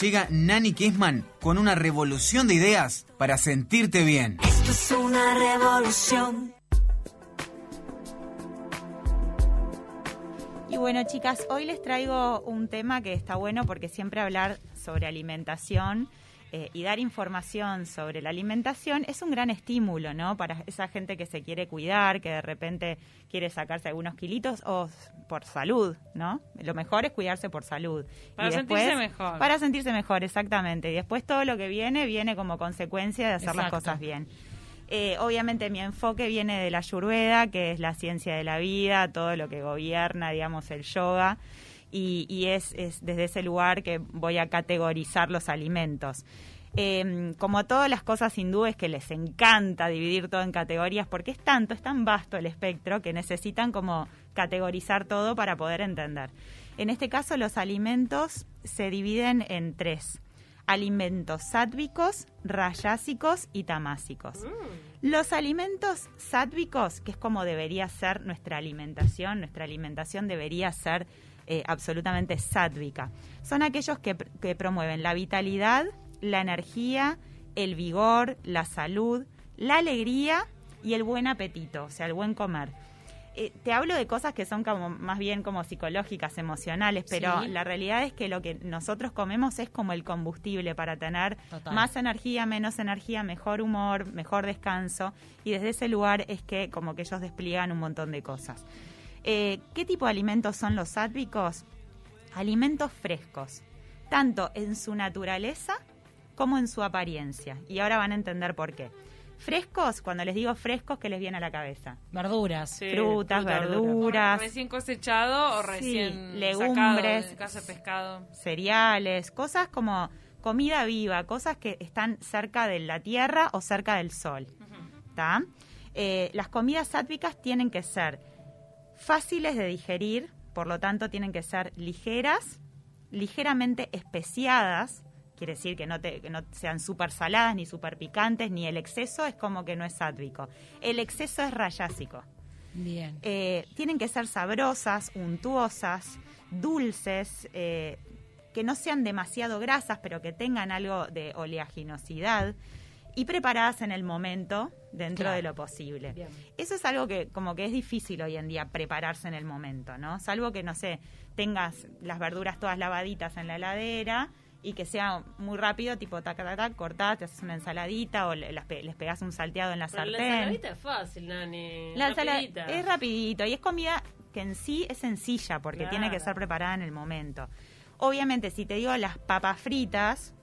Llega Nani Kessman con una revolución de ideas para sentirte bien. Esto es una revolución. Y bueno, chicas, hoy les traigo un tema que está bueno porque siempre hablar sobre alimentación eh, y dar información sobre la alimentación es un gran estímulo, ¿no? Para esa gente que se quiere cuidar, que de repente quiere sacarse algunos kilitos o por salud, ¿no? Lo mejor es cuidarse por salud. Para Y sentirse mejor. Para sentirse mejor, exactamente. Y después todo lo que viene, viene como consecuencia de hacer las cosas bien. Eh, obviamente mi enfoque viene de la Ayurveda, que es la ciencia de la vida, todo lo que gobierna, digamos, el yoga. Y, y es, es desde ese lugar que voy a categorizar los alimentos. Eh, como todas las cosas hindúes que les encanta dividir todo en categorías, porque es tanto, es tan vasto el espectro que necesitan como categorizar todo para poder entender. En este caso, los alimentos se dividen en tres. Alimentos sádvicos, rayásicos y tamásicos. Los alimentos sádvicos, que es como debería ser nuestra alimentación, nuestra alimentación debería ser eh, absolutamente sádvica, son aquellos que, pr- que promueven la vitalidad, la energía, el vigor, la salud, la alegría y el buen apetito, o sea, el buen comer. Eh, te hablo de cosas que son como más bien como psicológicas, emocionales, pero Sí. la realidad es que lo que nosotros comemos es como el combustible para tener Total. más energía, menos energía, mejor humor, mejor descanso. Y desde ese lugar es que como que ellos despliegan un montón de cosas. Eh, ¿Qué tipo de alimentos son los sádvicos? Alimentos frescos, tanto en su naturaleza como en su apariencia. Y ahora van a entender por qué. Frescos, cuando les digo frescos, ¿qué les viene a la cabeza? Verduras. Sí, Frutas, fruta, verdura. verduras. Recién cosechado o Sí, recién legumbres. sacado de casa de pescado. cereales, cosas como comida viva, cosas que están cerca de la tierra o cerca del sol. Eh, las comidas sádvicas tienen que ser fáciles de digerir, por lo tanto tienen que ser ligeras, ligeramente especiadas, quiere decir que no, te- que no sean súper saladas ni súper picantes, ni el exceso es como que no es sádvico. El exceso es rayásico. Bien. Eh, tienen que ser sabrosas, untuosas, dulces, eh, que no sean demasiado grasas, pero que tengan algo de oleaginosidad y preparadas en el momento dentro Claro. de lo posible. Bien. Eso es algo que como que es difícil hoy en día prepararse en el momento, ¿no? Salvo que, no sé, tengas las verduras todas lavaditas en la heladera y que sea muy rápido, tipo tac, tac, tac, cortás, te haces una ensaladita o le- las pe- les pegas un salteado en la Pero la sartén. ensaladita es fácil, Nani. La ensala- Rapidita. es rapidito y es comida que en sí es sencilla porque Claro. tiene que ser preparada en el momento. Obviamente, si te digo las papas fritas,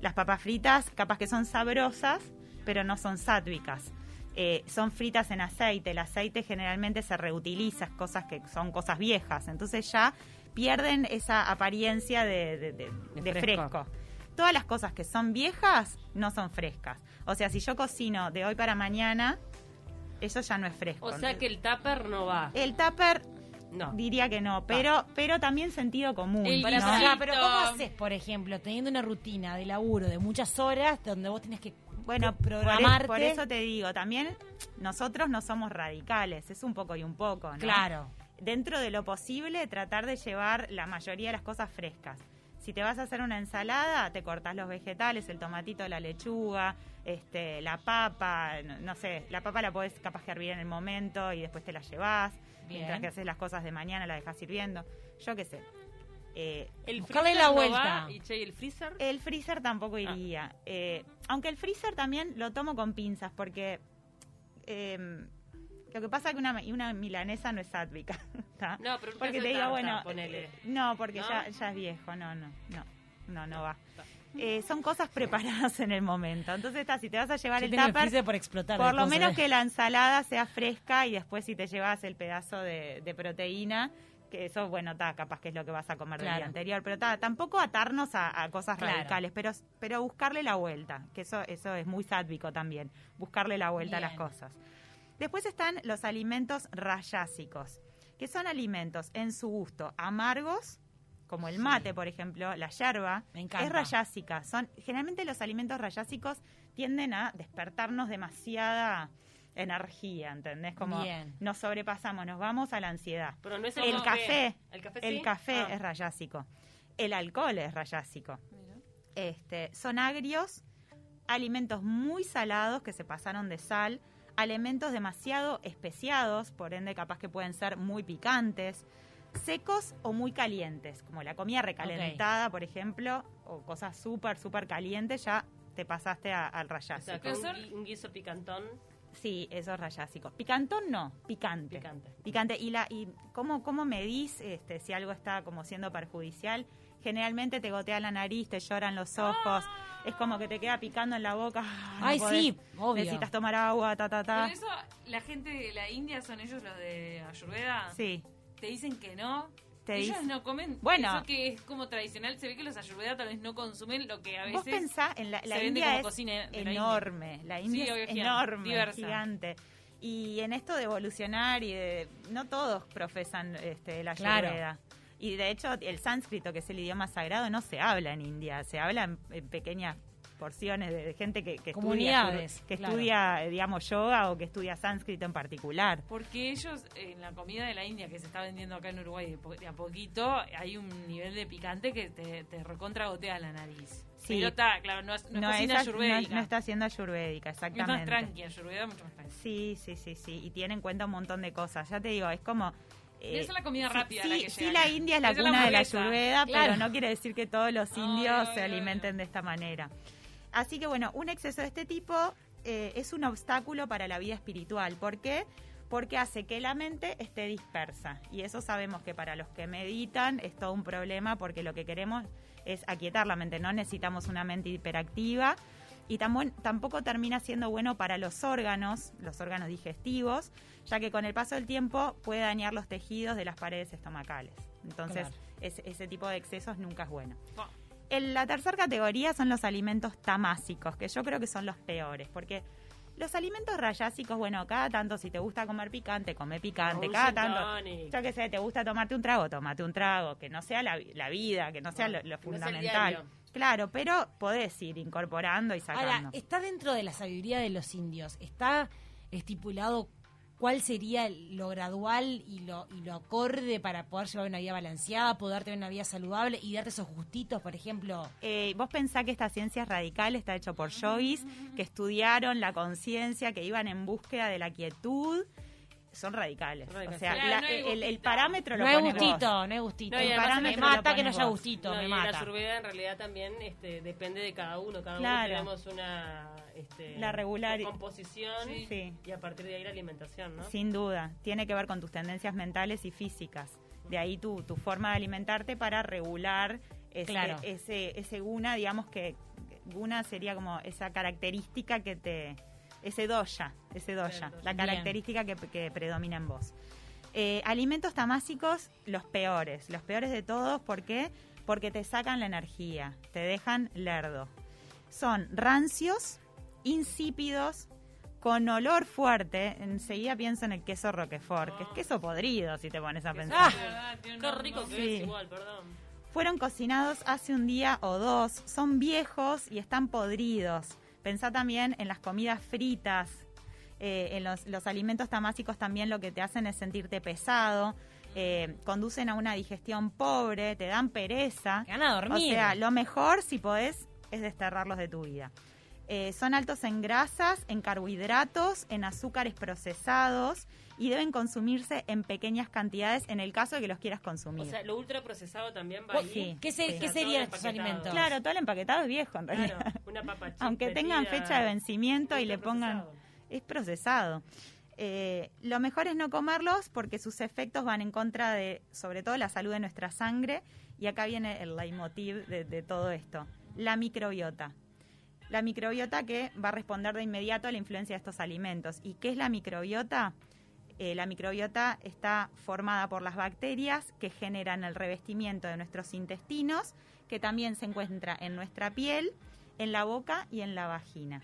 las papas fritas capaz que son sabrosas, pero no son sádvicas. Eh, son fritas en aceite. El aceite generalmente se reutiliza, cosas que son cosas viejas. Entonces ya pierden esa apariencia de, de- de- De de fresco. fresco. Todas las cosas que son viejas no son frescas. O sea, si yo cocino de hoy para mañana, eso ya no es fresco. O sea que el tupper no va. El tupper No. diría que no, pero, pero también sentido común. El ¿no? Pero, ¿cómo haces, por ejemplo, teniendo una rutina de laburo de muchas horas donde vos tenés que Bueno, por, programarte? por eso te digo, también nosotros no somos radicales, es un poco y un poco, ¿no? Claro. Dentro de lo posible, tratar de llevar la mayoría de las cosas frescas. Si te vas a hacer una ensalada, te cortas los vegetales, el tomatito, la lechuga, este, la papa, no, no sé, la papa la podés capaz que hervir en el momento y después te la llevas. Mientras que haces las cosas de mañana, la dejas hirviendo. Yo qué sé. Eh, El Buscarle freezer la no vuelta. va, y, che, ¿y el freezer? el freezer tampoco iría. Eh, aunque el freezer también lo tomo con pinzas, porque eh, lo que pasa es que una, una milanesa no es sádvica. ¿tá? No, pero un porque te digo, tarta, bueno, ponele. eh, no, porque ¿No? Ya, ya es viejo, no, no, no, no, no va. Eh, son cosas preparadas en el momento. Entonces, está, si te vas a llevar Yo el tupper, por explotar. por lo menos ¿eh? que la ensalada sea fresca y después si te llevas el pedazo de, de proteína, que eso, bueno, ta, capaz que es lo que vas a comer del Claro. día anterior, pero ta, tampoco atarnos a, a cosas Claro. radicales, pero, pero buscarle la vuelta, que eso, eso es muy sádvico también, buscarle la vuelta a las cosas. Después están los alimentos rayásicos, que son alimentos en su gusto amargos, como el mate, por ejemplo, la yerba, Me encanta. es rayásica. Son, generalmente los alimentos rayásicos tienden a despertarnos demasiada energía, ¿entendés? Como Bien. nos sobrepasamos, nos vamos a la ansiedad. Pero no es El café, ¿El café el sí? café Ah. es rayásico. El alcohol es rayásico. Este, son agrios, alimentos muy salados que se pasaron de sal, alimentos demasiado especiados, por ende capaz que pueden ser muy picantes, secos o muy calientes, como la comida recalentada, por ejemplo, o cosas súper, súper calientes, ya te pasaste a- al O sea, un guiso picantón Sí, eso es rayásico. Picantón no, picante. picante. Picante. ¿Y, la, y cómo, cómo medís este, si algo está como siendo perjudicial? Generalmente te gotea la nariz, te lloran los ojos, es como que te queda picando en la boca. ah, no Ay, podés, sí, obvio. Necesitas tomar agua, ta, ta, ta. Pero eso, la gente de la India son ellos los de Ayurveda. Sí, Te dicen que no. Te ellos no comen Bueno. eso que es como tradicional. Se ve que los Ayurveda tal vez no consumen lo que a veces... vos pensás, en la, la se India como es cocina de la India. enorme, la India Sí, es enorme, diversa. gigante. Y en esto de evolucionar y de... No todos profesan este, la Claro. ayurveda. Y de hecho, el sánscrito, que es el idioma sagrado, no se habla en India, se habla en, en pequeñas porciones de, de gente que, que estudia, que claro. estudia, eh, digamos, yoga o que estudia sánscrito en particular. Porque ellos, en la comida de la India que se está vendiendo acá en Uruguay de, a poquito, hay un nivel de picante que te, te recontra gotea la nariz. Sí. Pero está, claro, no es, no es No, cocina esa- no, ayurvédica. no está siendo ayurvédica, Es más exactamente. tranqui, ayurveda mucho más tranqui. Sí, sí, sí, sí. Y tiene en cuenta un montón de cosas. Ya te digo, es como... eh, Debe ser la comida sí- rápida Sí, la que sí, llega la acá. India es la cuna de la ayurveda, Claro. pero no quiere decir que todos los indios se alimenten de esta manera. Así que bueno, un exceso de este tipo eh, es un obstáculo para la vida espiritual. ¿Por qué? Porque hace que la mente esté dispersa. Y eso sabemos que para los que meditan es todo un problema porque lo que queremos es aquietar la mente. No necesitamos una mente hiperactiva. Y tampoco termina siendo bueno para los órganos, los órganos digestivos, ya que con el paso del tiempo puede dañar los tejidos de las paredes estomacales. Entonces, Claro. ese, ese tipo de excesos nunca es bueno. En la tercera categoría son los alimentos tamásicos, que yo creo que son los peores, porque los alimentos rayásicos, bueno, cada tanto si te gusta comer picante, come picante, cada tanto, tonic. yo qué sé, te gusta tomarte un trago, tomate un trago, que no sea la, vi- la vida, que no sea lo, lo que no sea el fundamental. claro, pero podés ir incorporando y sacando. Ahora, está dentro de la sabiduría de los indios. Está estipulado cuál sería lo gradual y lo, y lo acorde para poder llevar una vida balanceada, poder tener una vida saludable y darte esos gustitos, por ejemplo. Eh, vos pensás que esta ciencia radical está hecho por yogis que estudiaron la conciencia, que iban en búsqueda de la quietud. Son radicales. Radicales. O sea, Claro, la- no hay el, el gustito. parámetro lo No hay pones vos. gustito, no hay gustito. No, y El además parámetro el me mata que no haya gustito, No, me y la mata. ayurveda en realidad también este, depende de cada uno. Cada Claro. uno tenemos una este, La regular- composición Sí. y a partir de ahí la alimentación, ¿no? Sin duda, tiene que ver con tus tendencias mentales y físicas. De ahí tu, tu forma de alimentarte para regular ese, Claro. ese, ese guna, digamos que guna sería como esa característica que te... Ese doya, ese doya, Cierto. la característica que, que predomina en vos. Eh, alimentos tamásicos, los peores, los peores de todos, ¿por qué? Porque te sacan la energía, te dejan lerdo. Son rancios, insípidos, con olor fuerte. Enseguida pienso en el queso Roquefort, que es queso podrido si te pones a pensar. Ah. De verdad, tiene Qué rico que Sí. es igual, perdón. Fueron cocinados hace un día o dos, son viejos y están podridos. Pensá también en las comidas fritas, eh, en los, los alimentos tamásicos también lo que te hacen es sentirte pesado, eh, conducen a una digestión pobre, te dan pereza. Que van a dormir. O sea, lo mejor, si podés, es desterrarlos de tu vida. Eh, son altos en grasas, en carbohidratos, en azúcares procesados y deben consumirse en pequeñas cantidades en el caso de que los quieras consumir. O sea, lo ultraprocesado también va sí. ¿Qué, se- Sí. qué serían el estos alimentos? Claro, todo el empaquetado es viejo en realidad. Claro, una papa chip Aunque tengan metida, fecha de vencimiento y le pongan... Es procesado. Eh, lo mejor es no comerlos porque sus efectos van en contra de, sobre todo, la salud de nuestra sangre. Y acá viene el leitmotiv de, de todo esto. La microbiota. La microbiota que va a responder de inmediato a la influencia de estos alimentos. ¿Y qué es la microbiota? Eh, la microbiota está formada por las bacterias que generan el revestimiento de nuestros intestinos, que también se encuentra en nuestra piel, en la boca y en la vagina.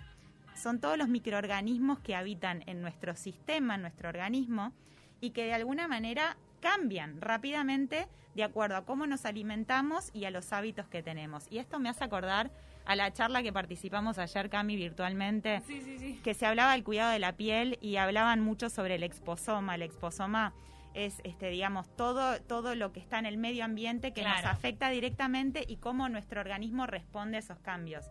Son todos los microorganismos que habitan en nuestro sistema, en nuestro organismo, y que de alguna manera cambian rápidamente de acuerdo a cómo nos alimentamos y a los hábitos que tenemos. Y esto me hace acordar a la charla que participamos ayer, Cami, virtualmente, Sí, sí, sí. que se hablaba del cuidado de la piel y hablaban mucho sobre el exposoma. El exposoma es, este, digamos, todo, todo lo que está en el medio ambiente que nos afecta directamente y cómo nuestro organismo responde a esos cambios.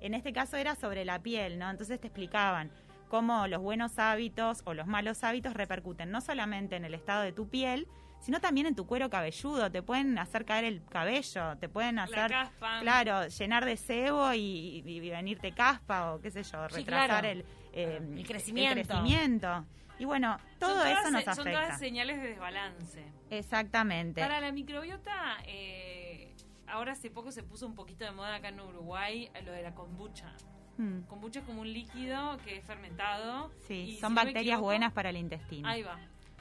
En este caso era sobre la piel, ¿no? Entonces te explicaban cómo los buenos hábitos o los malos hábitos repercuten no solamente en el estado de tu piel, sino también en tu cuero cabelludo. Te pueden hacer caer el cabello, te pueden hacer, caspa. claro, llenar de sebo y, y- y venirte caspa o qué sé yo, Sí, retrasar claro. el, eh, El crecimiento. el crecimiento. Y bueno, todo todas eso nos se- Son afecta. todas señales de desbalance. Exactamente. Para la microbiota, eh, ahora hace poco se puso un poquito de moda acá en Uruguay eh, lo de la kombucha. Mm, Kombucha es como un líquido que es fermentado. Sí, y si son no bacterias equivoco- buenas para el intestino. Ahí va.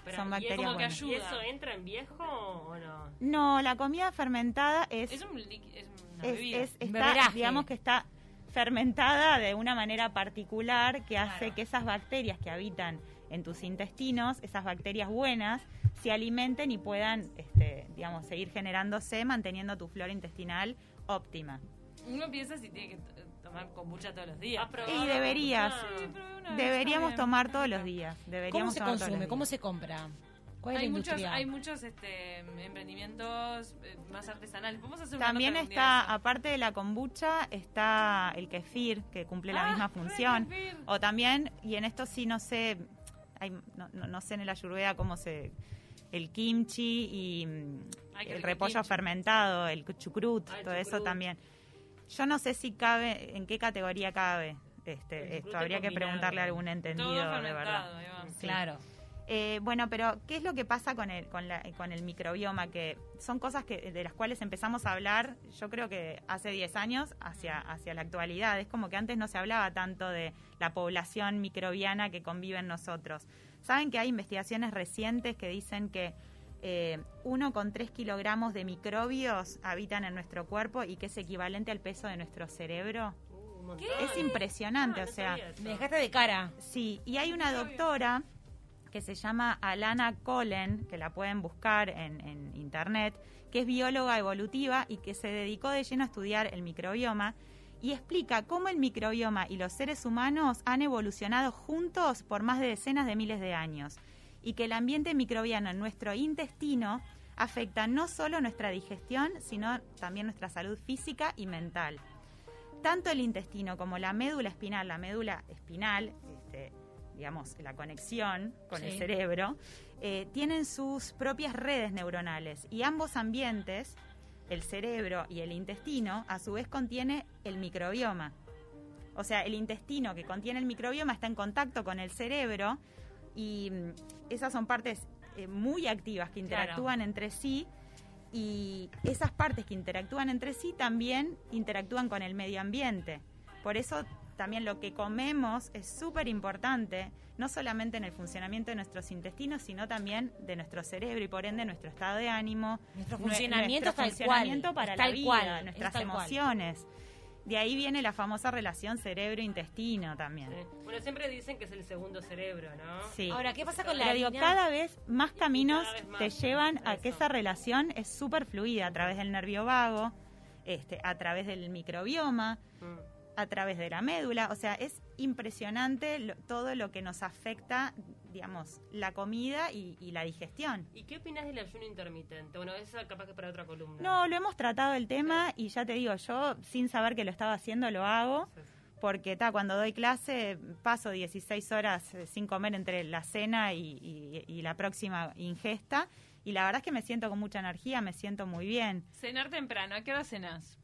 Pero, Son ¿y bacterias como que buenas. ¿Y ayuda. eso entra en viejo o no? No, la comida fermentada es, Es, un es una es- bebida. es- está, digamos que está fermentada de una manera particular que hace Claro. que esas bacterias que habitan en tus intestinos, esas bacterias buenas, se alimenten y puedan, este, digamos, seguir generándose, manteniendo tu flora intestinal óptima. Uno piensa si tiene que tomar kombucha todos los días. ¿Has probado Y deberías. Deberíamos tomar todos los días. ¿Cómo Deberíamos se tomar todos los consume? ¿Cómo se compra? ¿Cuál es Hay muchos, hay muchos este, emprendimientos eh, más artesanales. Vamos a hacer una También está, aparte de la kombucha, está el kefir, que cumple la Ah, misma función. O también, y en esto sí no sé, hay- no, no- no sé en el ayurveda cómo se... El kimchi y mm, Ay, el repollo kimchi. fermentado, el chucrut, Ah, el todo eso también. Yo no sé si cabe, en qué categoría cabe este, esto. es Habría que preguntarle a algún entendido Todo de verdad. Sí. Claro. Eh, bueno, pero ¿qué es lo que pasa con el, con, la- con el microbioma? Que son cosas que, de las cuales empezamos a hablar, yo creo que hace 10 años hacia, hacia la actualidad. Es como que antes no se hablaba tanto de la población microbiana que convive en nosotros. Saben que hay investigaciones recientes que dicen que eh, uno con 3 kilogramos de microbios habitan en nuestro cuerpo y que es equivalente al peso de nuestro cerebro. Uh. Es impresionante, Ah, o sea. Me dejaste de cara. Sí, y hay una doctora que se llama Alana Collen, que la pueden buscar en, en internet, que es bióloga evolutiva y que se dedicó de lleno a estudiar el microbioma y explica cómo el microbioma y los seres humanos han evolucionado juntos por más de decenas de miles de años y que el ambiente microbiano en nuestro intestino afecta no solo nuestra digestión, sino también nuestra salud física y mental tanto el intestino como la médula espinal, la médula espinal, este, digamos, la conexión con el cerebro, eh, tienen sus propias redes neuronales y ambos ambientes, el cerebro y el intestino, a su vez contiene el microbioma. O sea, el intestino que contiene el microbioma está en contacto con el cerebro y mm, esas son partes eh, muy activas que Claro. interactúan entre sí y esas partes que interactúan entre sí también interactúan con el medio ambiente. Por eso también lo que comemos es súper importante, no solamente en el funcionamiento de nuestros intestinos, sino también de nuestro cerebro y por ende nuestro estado de ánimo, Nuestro nue- funcionamiento nuestro para la vida, cual, es nuestras cual. De ahí viene la famosa relación cerebro-intestino también. Sí. Bueno, siempre dicen que es el segundo cerebro, ¿no? Sí. Ahora, ¿qué pasa con la Pero digo, cada vez más caminos cada vez más, te llevan a que esa relación es súper fluida a través del nervio vago, este, a través del microbioma, Mm. a través de la médula. O sea, es impresionante lo- todo lo que nos afecta, digamos, la comida y, y la digestión. ¿Y qué opinas del ayuno intermitente? Bueno, eso capaz que para otra columna. No, lo hemos tratado el tema y ya te digo, yo sin saber que lo estaba haciendo lo hago. Sí. Porque ta, cuando doy clase paso 16 horas eh, sin comer entre la cena y, y- y la próxima ingesta y la verdad es que me siento con mucha energía, me siento muy bien. Cenar temprano. ¿A qué hora cenas?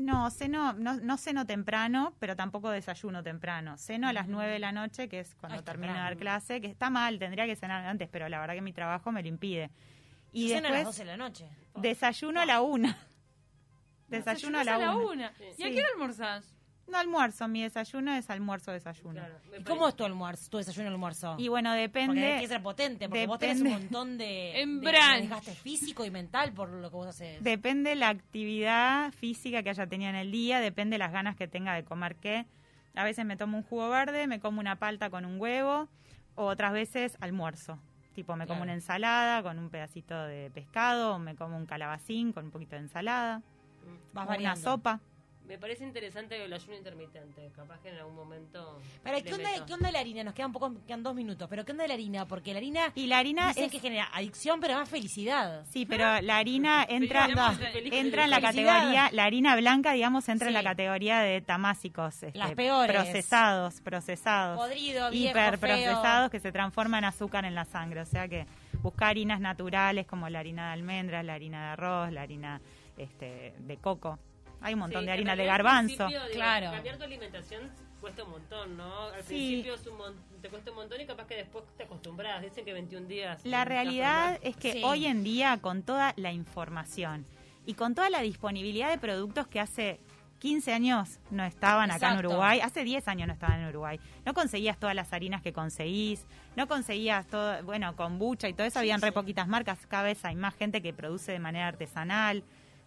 No, ceno, no, no ceno temprano, pero tampoco desayuno temprano. Ceno a las 9 de la noche, que es cuando Ay, termino de dar clase, que está mal, tendría que cenar antes, pero la verdad que mi trabajo me lo impide. Y Yo ceno a las después 12 de la noche. desayuno a la una. Desayuno a la, una. una. ¿Y a qué hora almorzás? No almuerzo, mi desayuno es almuerzo desayuno. Claro, me ¿Y parece- cómo es tu almuerzo, tu desayuno almuerzo? Y bueno, porque depende. hay que ser potente, porque vos tenés un depende- montón de, En de- desgaste físico y mental por lo que vos haces. Depende la actividad física que haya tenido en el día, depende las ganas que tenga de comer qué. A veces me tomo un jugo verde, me como una palta con un huevo, o otras veces almuerzo. Tipo, me como una ensalada con un pedacito de pescado, o me como un calabacín con un poquito de ensalada, Vas una variando. sopa. Me parece interesante el ayuno intermitente. Capaz que en algún momento. Pero, ¿qué onda, meto. ¿qué onda la harina? Nos quedan poco, quedan dos minutos, pero ¿qué onda la harina? Porque la harina Y la harina dicen es... que genera adicción, pero más felicidad. Sí, pero la harina entra, entra en la categoría, la harina blanca, digamos, entra en la categoría de tamásicos. este, Las peores. Procesados, procesados. Podrido, viejo, hiper feo. procesados que se transforman en azúcar en la sangre. O sea que buscar harinas naturales como la harina de almendras, la harina de arroz, la harina este, de coco. Hay un montón Sí, de harina de garbanzo. Claro. Cambiar tu alimentación cuesta un montón, ¿no? Al Sí. principio es un mon- te cuesta un montón y capaz que después te acostumbras. Dicen que 21 días. La realidad es que Sí. hoy en día, con toda la información y con toda la disponibilidad de productos que hace 15 años no estaban acá en. Uruguay, hace 10 años no estaban en Uruguay, no conseguías todas las harinas que conseguís, no conseguías todo, bueno, kombucha y todo eso, habían re poquitas marcas, cada vez hay más gente que produce de manera artesanal,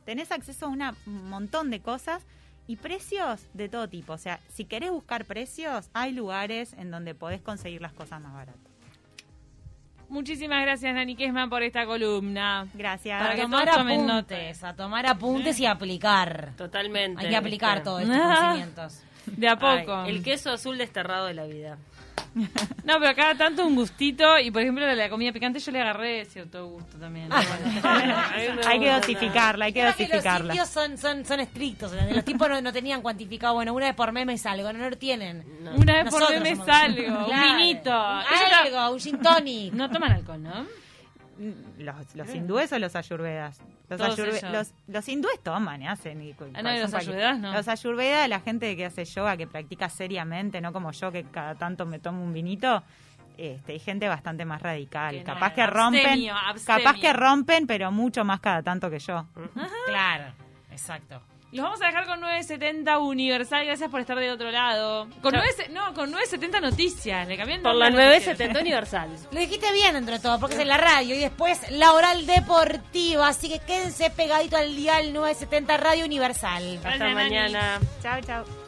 tenés acceso a un montón de cosas y precios de todo tipo, o sea, si querés buscar precios, hay lugares en donde podés conseguir las cosas más baratas. Muchísimas gracias, Nani Kesman, por esta columna. Gracias. Para que tomar todos tomen apuntes, a tomar apuntes y aplicar. Totalmente. Hay que aplicar todos estos conocimientos. De a poco. Ay, el queso azul desterrado de la vida. No, pero cada tanto un gustito. Y por ejemplo, la comida picante yo le agarré cierto gusto también. ¿no? Bueno, A mí me hay que dosificarla, hay que Creo que los dosificarla. indios son, son, son estrictos. Los tipos no, no tenían cuantificado, bueno, una vez por mes me salgo, no, no lo tienen. Una vez por Nosotros mes me somos- salgo. Un Claro. vinito. Ellos Algo, un gin tonic. no toman alcohol, ¿no? Los, los hindúes o los ayurvedas. Los, ayurve- los, los hindúes toman y hacen. Y, Ah, no, y los ayurvedas no. Los ayurvedas, la gente que hace yoga, que practica seriamente, no como yo que cada tanto me tomo un vinito. Este, hay gente bastante más radical, Que no, capaz que abstemio, rompen, abstemio. capaz que rompen, pero mucho más cada tanto que yo. Claro, exacto. Los vamos a dejar con 970 Universal. Gracias por estar del otro lado. Con 9, no, con 970 Noticias. Le cambié el Por la a Noticias. 970 Universal. Lo dijiste bien entre todo, porque es en la radio y después la oral deportiva. Así que quédense pegadito al dial 970 Radio Universal. Hasta Nani. mañana. Chao, chao.